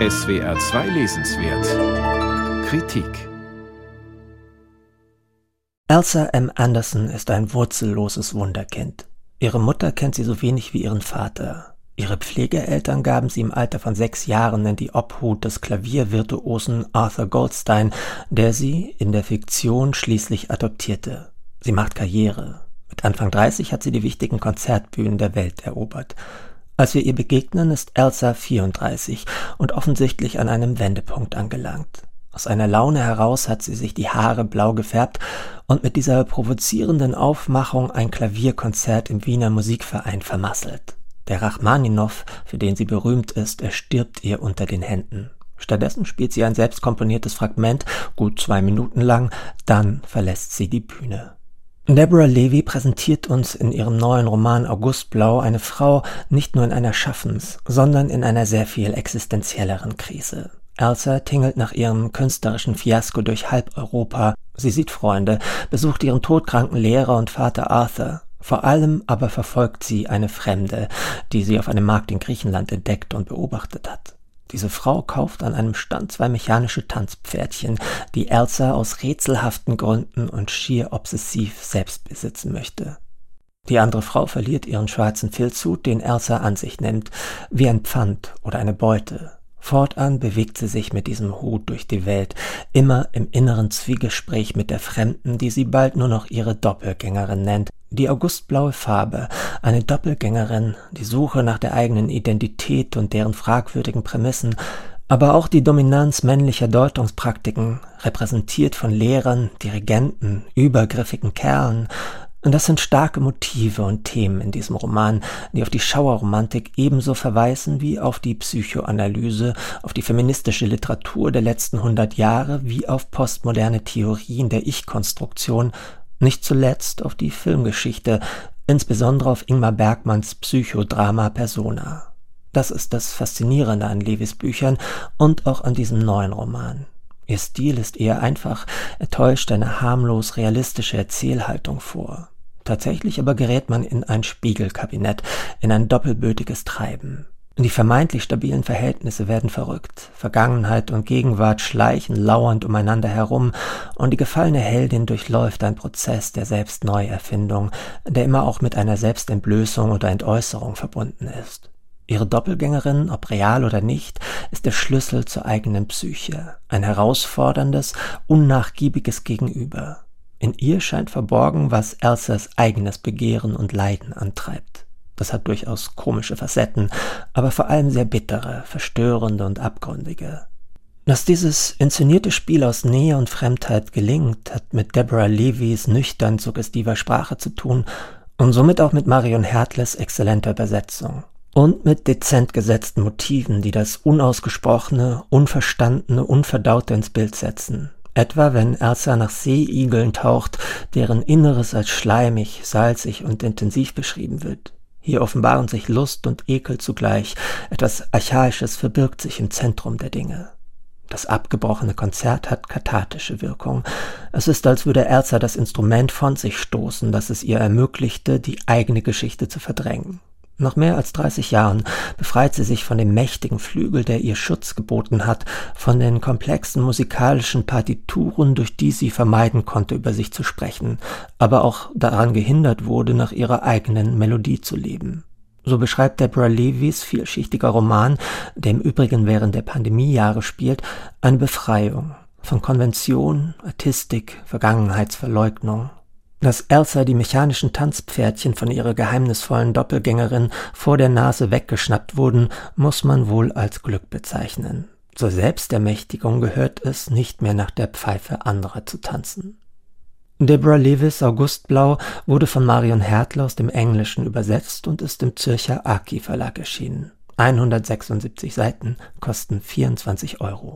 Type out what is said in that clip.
SWR 2 Lesenswert Kritik Elsa M. Anderson ist ein wurzelloses Wunderkind. Ihre Mutter kennt sie so wenig wie ihren Vater. Ihre Pflegeeltern gaben sie im Alter von sechs Jahren in die Obhut des Klaviervirtuosen Arthur Goldstein, der sie in der Fiktion schließlich adoptierte. Sie macht Karriere. Mit Anfang 30 hat sie die wichtigen Konzertbühnen der Welt erobert. Als wir ihr begegnen, ist Elsa 34 und offensichtlich an einem Wendepunkt angelangt. Aus einer Laune heraus hat sie sich die Haare blau gefärbt und mit dieser provozierenden Aufmachung ein Klavierkonzert im Wiener Musikverein vermasselt. Der Rachmaninow, für den sie berühmt ist, erstirbt ihr unter den Händen. Stattdessen spielt sie ein selbstkomponiertes Fragment, gut zwei Minuten lang, dann verlässt sie die Bühne. Deborah Levy präsentiert uns in ihrem neuen Roman Augustblau eine Frau nicht nur in einer Schaffens-, sondern in einer sehr viel existenzielleren Krise. Elsa tingelt nach ihrem künstlerischen Fiasko durch halb Europa. Sie sieht Freunde, besucht ihren todkranken Lehrer und Vater Arthur. Vor allem aber verfolgt sie eine Fremde, die sie auf einem Markt in Griechenland entdeckt und beobachtet hat. Diese Frau kauft an einem Stand zwei mechanische Tanzpferdchen, die Elsa aus rätselhaften Gründen und schier obsessiv selbst besitzen möchte. Die andere Frau verliert ihren schwarzen Filzhut, den Elsa an sich nimmt, wie ein Pfand oder eine Beute. Fortan bewegt sie sich mit diesem Hut durch die Welt, immer im inneren Zwiegespräch mit der Fremden, die sie bald nur noch ihre Doppelgängerin nennt. Die augustblaue Farbe, eine Doppelgängerin, die Suche nach der eigenen Identität und deren fragwürdigen Prämissen, aber auch die Dominanz männlicher Deutungspraktiken, repräsentiert von Lehrern, Dirigenten, übergriffigen Kerlen, und das sind starke Motive und Themen in diesem Roman, die auf die Schauerromantik ebenso verweisen wie auf die Psychoanalyse, auf die feministische Literatur der letzten hundert Jahre, wie auf postmoderne Theorien der Ich-Konstruktion, nicht zuletzt auf die Filmgeschichte, insbesondere auf Ingmar Bergmanns Psychodrama Persona. Das ist das Faszinierende an Levis Büchern und auch an diesem neuen Roman. Ihr Stil ist eher einfach, er täuscht eine harmlos realistische Erzählhaltung vor. Tatsächlich aber gerät man in ein Spiegelkabinett, in ein doppelbötiges Treiben. Die vermeintlich stabilen Verhältnisse werden verrückt. Vergangenheit und Gegenwart schleichen lauernd umeinander herum und die gefallene Heldin durchläuft einen Prozess der Selbstneuerfindung, der immer auch mit einer Selbstentblößung oder Entäußerung verbunden ist. Ihre Doppelgängerin, ob real oder nicht, ist der Schlüssel zur eigenen Psyche, ein herausforderndes, unnachgiebiges Gegenüber. In ihr scheint verborgen, was Elsas eigenes Begehren und Leiden antreibt. Das hat durchaus komische Facetten, aber vor allem sehr bittere, verstörende und abgründige. Dass dieses inszenierte Spiel aus Nähe und Fremdheit gelingt, hat mit Deborah Levys nüchtern suggestiver Sprache zu tun und somit auch mit Marion Hertles exzellenter Übersetzung. Und mit dezent gesetzten Motiven, die das Unausgesprochene, Unverstandene, Unverdaute ins Bild setzen. Etwa wenn Elsa nach Seeigeln taucht, deren Inneres als schleimig, salzig und intensiv beschrieben wird. Hier offenbaren sich Lust und Ekel zugleich, etwas Archaisches verbirgt sich im Zentrum der Dinge. Das abgebrochene Konzert hat kathartische Wirkung. Es ist, als würde Elsa das Instrument von sich stoßen, das es ihr ermöglichte, die eigene Geschichte zu verdrängen. Nach mehr als 30 Jahren befreit sie sich von dem mächtigen Flügel, der ihr Schutz geboten hat, von den komplexen musikalischen Partituren, durch die sie vermeiden konnte, über sich zu sprechen, aber auch daran gehindert wurde, nach ihrer eigenen Melodie zu leben. So beschreibt Deborah Levis vielschichtiger Roman, der im Übrigen während der Pandemiejahre spielt, eine Befreiung von Konvention, Artistik, Vergangenheitsverleugnung, dass Elsa die mechanischen Tanzpferdchen von ihrer geheimnisvollen Doppelgängerin vor der Nase weggeschnappt wurden, muss man wohl als Glück bezeichnen. Zur Selbstermächtigung gehört es, nicht mehr nach der Pfeife anderer zu tanzen. Deborah Lewis Augustblau wurde von Marion Hertle aus dem Englischen übersetzt und ist im Zürcher Aki Verlag erschienen. 176 Seiten kosten 24 Euro.